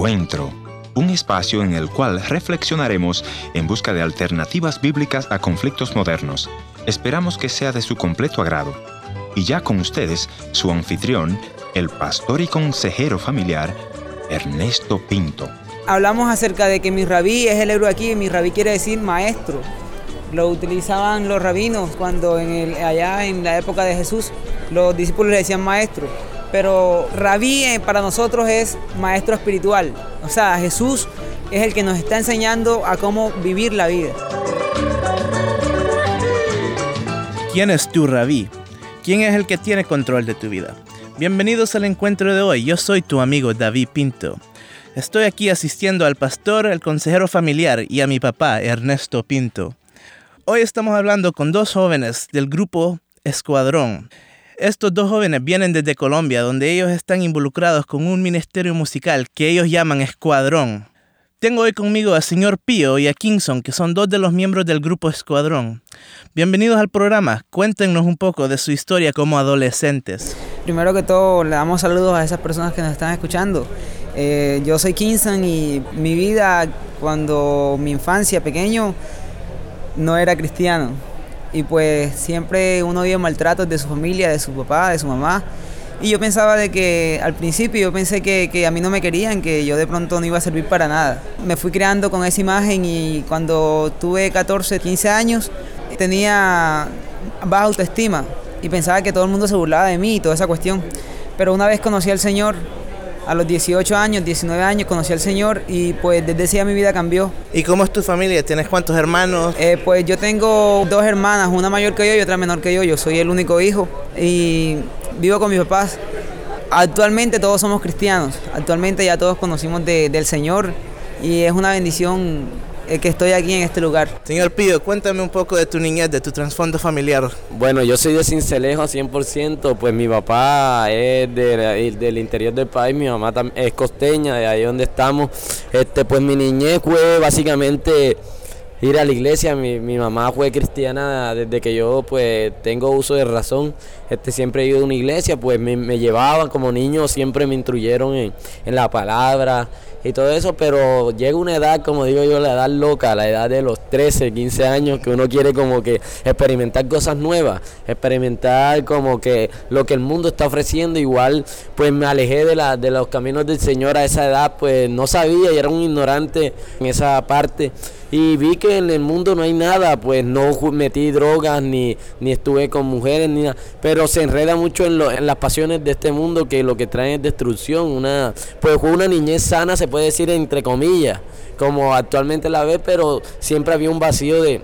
Encuentro, un espacio en el cual reflexionaremos en busca de alternativas bíblicas a conflictos modernos. Esperamos que sea de su completo agrado. Y ya con ustedes, su anfitrión, el pastor y consejero familiar, Ernesto Pinto. Hablamos acerca de que mi rabí es el héroe aquí, mi rabí quiere decir maestro. Lo utilizaban los rabinos cuando en el, allá en la época de Jesús los discípulos le decían maestro. Pero rabí eh, para nosotros es maestro espiritual. O sea, Jesús es el que nos está enseñando a cómo vivir la vida. ¿Quién es tu rabí? ¿Quién es el que tiene control de tu vida? Bienvenidos al encuentro de hoy. Yo soy tu amigo David Pinto. Estoy aquí asistiendo al pastor, el consejero familiar y a mi papá, Ernesto Pinto. Hoy estamos hablando con dos jóvenes del grupo Escuadrón. Estos dos jóvenes vienen desde Colombia, donde ellos están involucrados con un ministerio musical que ellos llaman Escuadrón. Tengo hoy conmigo a señor Pío y a Kingston, que son dos de los miembros del grupo Escuadrón. Bienvenidos al programa. Cuéntenos un poco de su historia como adolescentes. Primero que todo, le damos saludos a esas personas que nos están escuchando. Eh, yo soy Kingston y mi vida, cuando mi infancia pequeño, no era cristiano. Y pues siempre uno vio maltratos de su familia, de su papá, de su mamá. Y yo pensaba de que al principio yo pensé que, que, a mí no me querían, que yo de pronto no iba a servir para nada. Me fui creando con esa imagen y cuando tuve 14, 15 años tenía baja autoestima y pensaba que todo el mundo se burlaba de mí y toda esa cuestión. Pero una vez conocí al Señor, a los 18 años, 19 años, conocí al Señor y pues desde ese día mi vida cambió. ¿Y cómo es tu familia? ¿Tienes cuántos hermanos? Eh, pues yo tengo dos hermanas, una mayor que yo y otra menor que yo. Yo soy el único hijo y vivo con mis papás. Actualmente todos somos cristianos, actualmente ya todos conocimos de, del Señor y es una bendición que estoy aquí en este lugar. Señor Pío, cuéntame un poco de tu niñez, de tu trasfondo familiar. Bueno, yo soy de Cincelejo 100%, pues mi papá es de, del interior del país, mi mamá es costeña, de ahí donde estamos. Este, pues mi niñez fue básicamente ir a la iglesia. Mi, mi, mamá fue cristiana desde que yo pues tengo uso de razón. Este, siempre he ido a una iglesia, pues me, me llevaban como niño, siempre me instruyeron en, en, la palabra y todo eso, pero llega una edad, como digo yo, la edad loca, la edad de los 13, 15 años, que uno quiere como que experimentar cosas nuevas, experimentar como que lo que el mundo está ofreciendo, igual pues me alejé de, la, de los caminos del Señor a esa edad, pues no sabía y era un ignorante en esa parte. Y vi que en el mundo no hay nada, pues no metí drogas ni, ni estuve con mujeres ni nada, pero se enreda mucho en, lo, en las pasiones de este mundo que lo que trae es destrucción, una pues una niñez sana se puede decir entre comillas, como actualmente la ve, pero siempre había un vacío de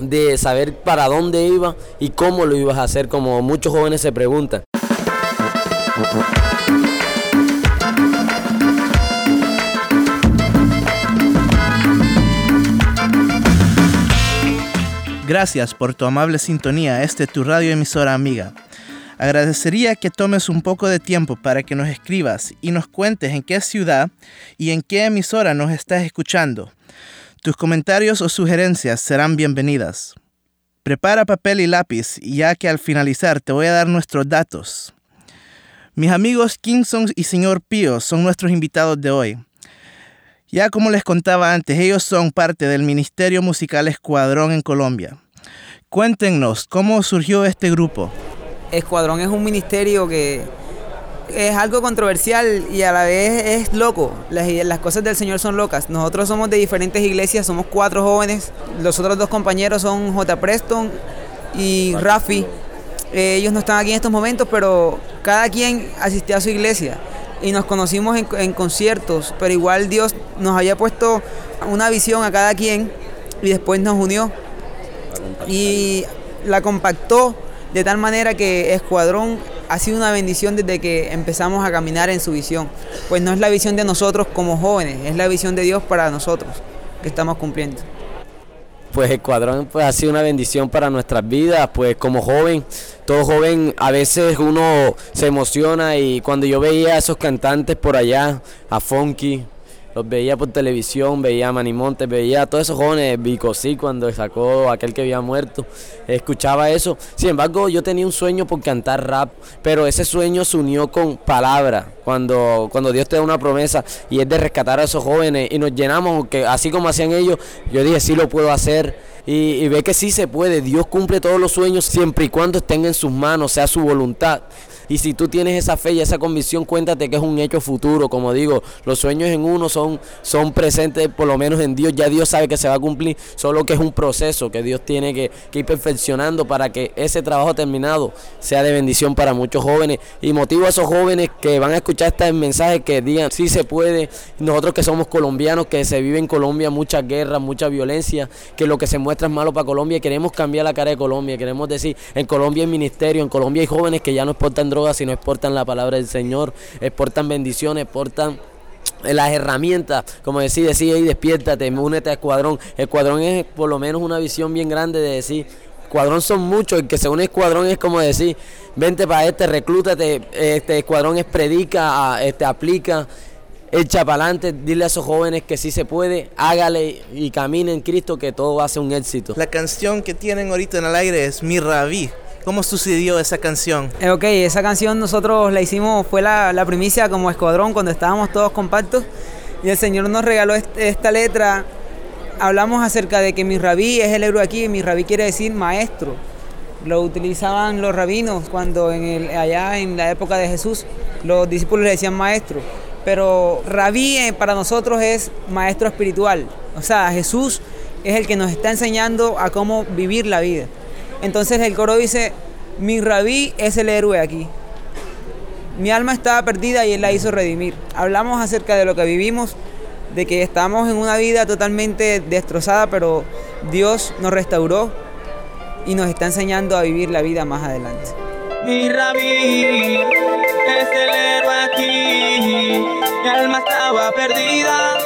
de saber para dónde iba y cómo lo ibas a hacer, como muchos jóvenes se preguntan. Gracias por tu amable sintonía. Este es tu radio emisora amiga. Agradecería que tomes un poco de tiempo para que nos escribas y nos cuentes en qué ciudad y en qué emisora nos estás escuchando. Tus comentarios o sugerencias serán bienvenidas. Prepara papel y lápiz, ya que al finalizar te voy a dar nuestros datos. Mis amigos Kingston y Señor Pío son nuestros invitados de hoy. Ya como les contaba antes, ellos son parte del Ministerio Musical Escuadrón en Colombia. Cuéntenos, ¿cómo surgió este grupo? Escuadrón es un ministerio que es algo controversial y a la vez es loco. Las, las, cosas del Señor son locas. Nosotros somos de diferentes iglesias, somos cuatro jóvenes. Los otros dos compañeros son J. Preston y Rafi. Eh, ellos no están aquí en estos momentos, pero cada quien asistió a su iglesia y nos conocimos en, en, conciertos, pero igual Dios nos había puesto una visión a cada quien y después nos unió y la compactó de tal manera que Escuadrón ha sido una bendición desde que empezamos a caminar en su visión. Pues no es la visión de nosotros como jóvenes, es la visión de Dios para nosotros que estamos cumpliendo. Pues Escuadrón pues, ha sido una bendición para nuestras vidas, pues como joven, todo joven a veces uno se emociona y cuando yo veía a esos cantantes por allá, a Funky, los veía por televisión, veía a Manimonte, veía a todos esos jóvenes, Bicosí cuando sacó aquel que había muerto, escuchaba eso. Sin embargo, yo tenía un sueño por cantar rap, pero ese sueño se unió con palabra, cuando, cuando Dios te da una promesa y es de rescatar a esos jóvenes y nos llenamos, que así como hacían ellos, yo dije, sí lo puedo hacer. Y, y ve que sí se puede, Dios cumple todos los sueños siempre y cuando estén en sus manos, sea su voluntad. Y si tú tienes esa fe y esa convicción, cuéntate que es un hecho futuro. Como digo, los sueños en uno son, son presentes, por lo menos en Dios. Ya Dios sabe que se va a cumplir, solo que es un proceso que Dios tiene que, ir perfeccionando para que ese trabajo terminado sea de bendición para muchos jóvenes. Y motivo a esos jóvenes que van a escuchar este mensaje que digan, sí se puede. Nosotros que somos colombianos, que se vive en Colombia mucha guerra, mucha violencia, que lo que se muestra es malo para Colombia. Queremos cambiar la cara de Colombia. Queremos decir, en Colombia hay ministerio, en Colombia hay jóvenes que ya no exportan drogas, sino exportan la palabra del Señor, exportan bendiciones, exportan las herramientas, como decir, decir, y despiértate, únete a Escuadrón. Escuadrón es por lo menos una visión bien grande de decir, Escuadrón son muchos, el que se une Escuadrón es como decir, vente para este, reclútate, este Escuadrón es predica, este aplica, echa para adelante, dile a esos jóvenes que sí se puede, hágale y camine en Cristo que todo va a ser un éxito. La canción que tienen ahorita en el aire es Mi Rabí. ¿Cómo sucedió esa canción? Eh, ok, esa canción nosotros la hicimos, fue la, primicia como escuadrón cuando estábamos todos compactos y el Señor nos regaló esta letra. Hablamos acerca de que mi rabí es el héroe aquí, mi rabí quiere decir maestro. Lo utilizaban los rabinos cuando en el, allá en la época de Jesús los discípulos le decían maestro. Pero rabí eh, para nosotros es maestro espiritual. O sea, Jesús es el que nos está enseñando a cómo vivir la vida. Entonces el coro dice, mi rabí es el héroe aquí. Mi alma estaba perdida y él la hizo redimir. Hablamos acerca de lo que vivimos, de que estamos en una vida totalmente destrozada, pero Dios nos restauró y nos está enseñando a vivir la vida más adelante. Mi rabí es el héroe aquí. Mi alma estaba perdida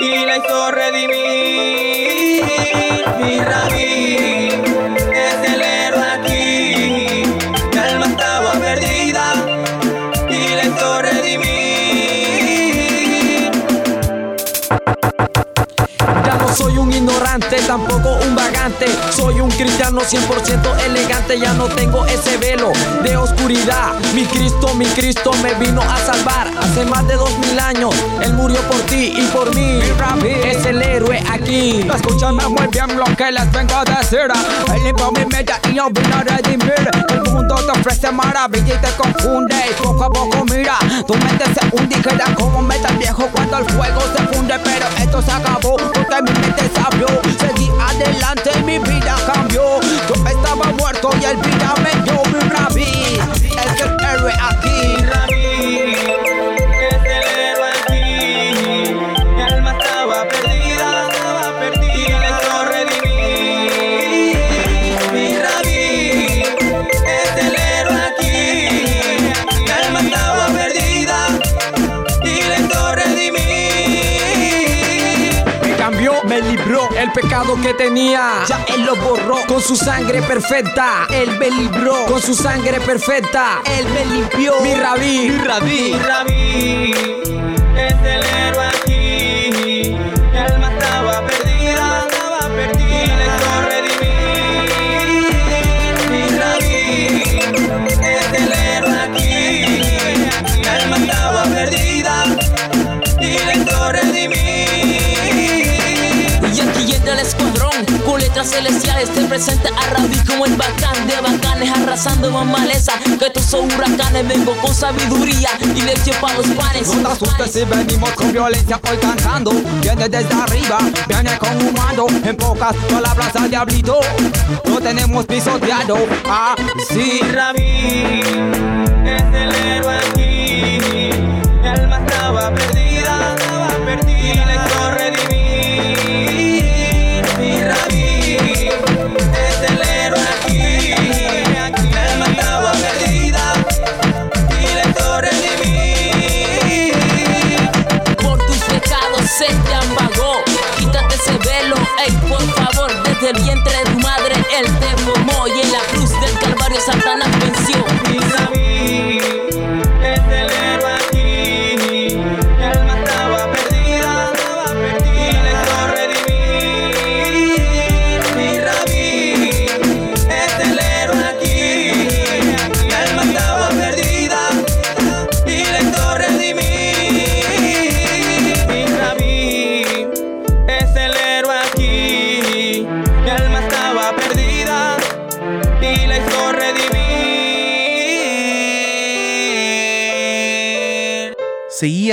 y la hizo redimir. Mi rabí tampoco un vagante. Soy un cristiano 100% elegante, ya no tengo ese velo de oscuridad. Mi Cristo, mi Cristo me vino a salvar hace más de dos mil años. Él murió por ti y por mí. Es el héroe aquí. Escúchame muy bien lo que les vengo a decir. Él mi y yo vino a redimir. Te ofrece maravilla y te confunde. Y poco a poco mira, tu mente se hunde y queda como metal viejo cuando el fuego se funde. Pero esto se acabó porque mi mente sabio. Seguí adelante, mi vida cambió. Yo estaba muerto y el vida pecado que tenía, ya Él lo borró con su sangre perfecta. Él me libró con su sangre perfecta. Él me limpió. Mi rabí, mi rabí, mi rabí celestiales te presenta a Rabí como el bacán de bacanes Arrasando más maleza. Que tú son huracanes Vengo con sabiduría y leche para los panes. No te asustes si venimos con violencia hoy cantando Viene desde arriba, viene con un mando. En pocas palabras al diablito Lo tenemos pisoteado Ah, sí Rabí es el héroe aquí. Mi alma estaba perdida, estaba perdida. Del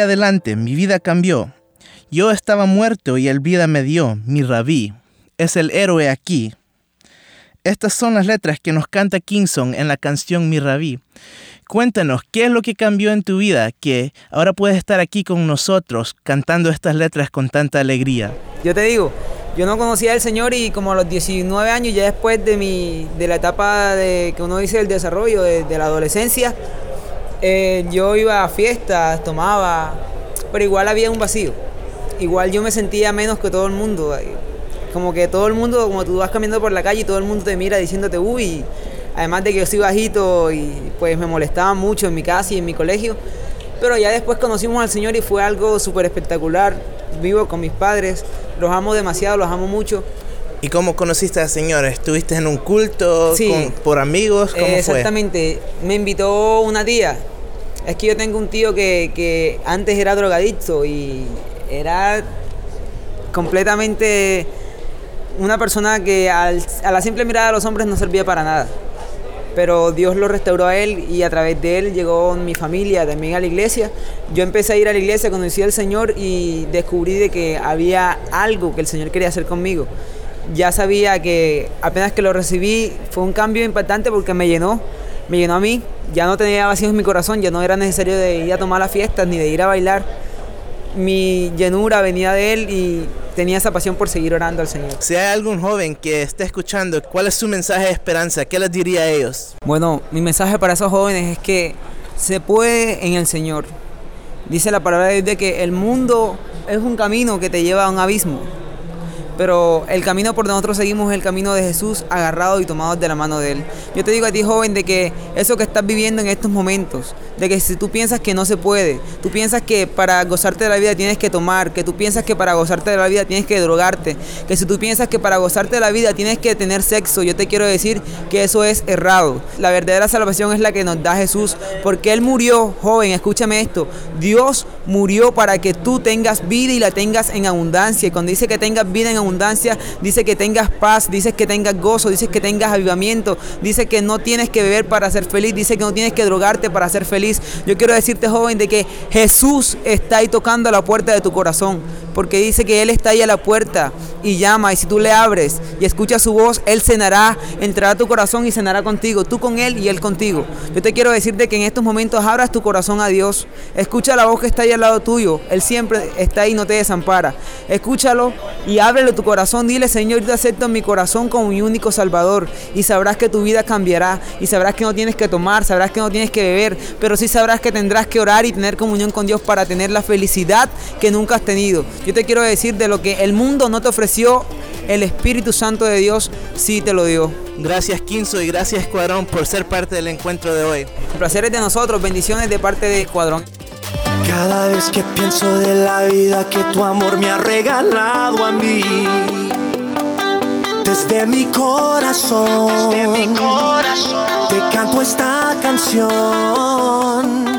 Adelante, mi vida cambió. Yo estaba muerto y el vida me dio, mi rabí. Es el héroe aquí. Estas son las letras que nos canta Kingston en la canción Mi Rabí. Cuéntanos, ¿qué es lo que cambió en tu vida que ahora puedes estar aquí con nosotros cantando estas letras con tanta alegría? Yo te digo, yo no conocía al Señor y como a los 19 años, ya después de, mi, de la etapa de, que uno dice del desarrollo, de, de la adolescencia, eh, yo iba a fiestas, tomaba, pero igual había un vacío. Igual yo me sentía menos que todo el mundo. eh, Como que todo el mundo, como tú vas caminando por la calle y todo el mundo te mira diciéndote, uy, además de que yo soy bajito y pues me molestaba mucho en mi casa y en mi colegio. Pero ya después conocimos al Señor y fue algo súper espectacular. Vivo con mis padres, los amo demasiado, los amo mucho. ¿Y cómo conociste al Señor? ¿Estuviste en un culto Sí. con- por amigos? ¿Cómo Eh, fue? Exactamente, me invitó una tía. Es que yo tengo un tío que, que antes era drogadicto y era completamente una persona que al- a la simple mirada de los hombres no servía para nada. Pero Dios lo restauró a él y a través de él llegó mi familia también a la iglesia. Yo empecé a ir a la iglesia, conocí al Señor y descubrí de que había algo que el Señor quería hacer conmigo. Ya sabía que apenas que lo recibí fue un cambio impactante porque me llenó, me llenó a mí. Ya no tenía vacíos en mi corazón, ya no era necesario de ir a tomar las fiestas ni de ir a bailar. Mi llenura venía de él y tenía esa pasión por seguir orando al Señor. Si hay algún joven que esté escuchando, ¿cuál es su mensaje de esperanza? ¿Qué les diría a ellos? Bueno, mi mensaje para esos jóvenes es que se puede en el Señor. Dice la palabra de Dios de que el mundo es un camino que te lleva a un abismo. Pero el camino por donde nosotros seguimos es el camino de Jesús, agarrados y tomados de la mano de Él. Yo te digo a ti, joven, de que eso que estás viviendo en estos momentos, de que si tú piensas que no se puede, tú piensas que para gozarte de la vida tienes que tomar, que tú piensas que para gozarte de la vida tienes que drogarte, que si tú piensas que para gozarte de la vida tienes que tener sexo, yo te quiero decir que eso es errado. La verdadera salvación es la que nos da Jesús, porque Él murió, joven, escúchame esto, Dios murió para que tú tengas vida y la tengas en abundancia. Y cuando dice que tengas vida en abundancia, dice que tengas paz, dice que tengas gozo, dice que tengas avivamiento, dice que no tienes que beber para ser feliz, dice que no tienes que drogarte para ser feliz. Yo quiero decirte, joven, de que Jesús está ahí tocando la puerta de tu corazón, porque dice que Él está ahí a la puerta y llama, y si tú le abres y escuchas su voz, Él cenará, entrará a tu corazón y cenará contigo, tú con Él y Él contigo. Yo te quiero decirte que en estos momentos abras tu corazón a Dios, escucha la voz que está ahí al lado tuyo, Él siempre está ahí, no te desampara. Escúchalo y ábrele tu corazón, dile, Señor, yo te acepto en mi corazón como mi único Salvador, y sabrás que tu vida cambiará, y sabrás que no tienes que tomar, sabrás que no tienes que beber, pero sí sabrás que tendrás que orar y tener comunión con Dios para tener la felicidad que nunca has tenido. Yo te quiero decir de lo que el mundo no te ofreció, el Espíritu Santo de Dios sí te lo dio. Gracias Quinzo y gracias Escuadrón por ser parte del encuentro de hoy. El placer es de nosotros, bendiciones de parte de Escuadrón. Cada vez que pienso de la vida que tu amor me ha regalado a mí, desde mi corazón, te canto esta canción.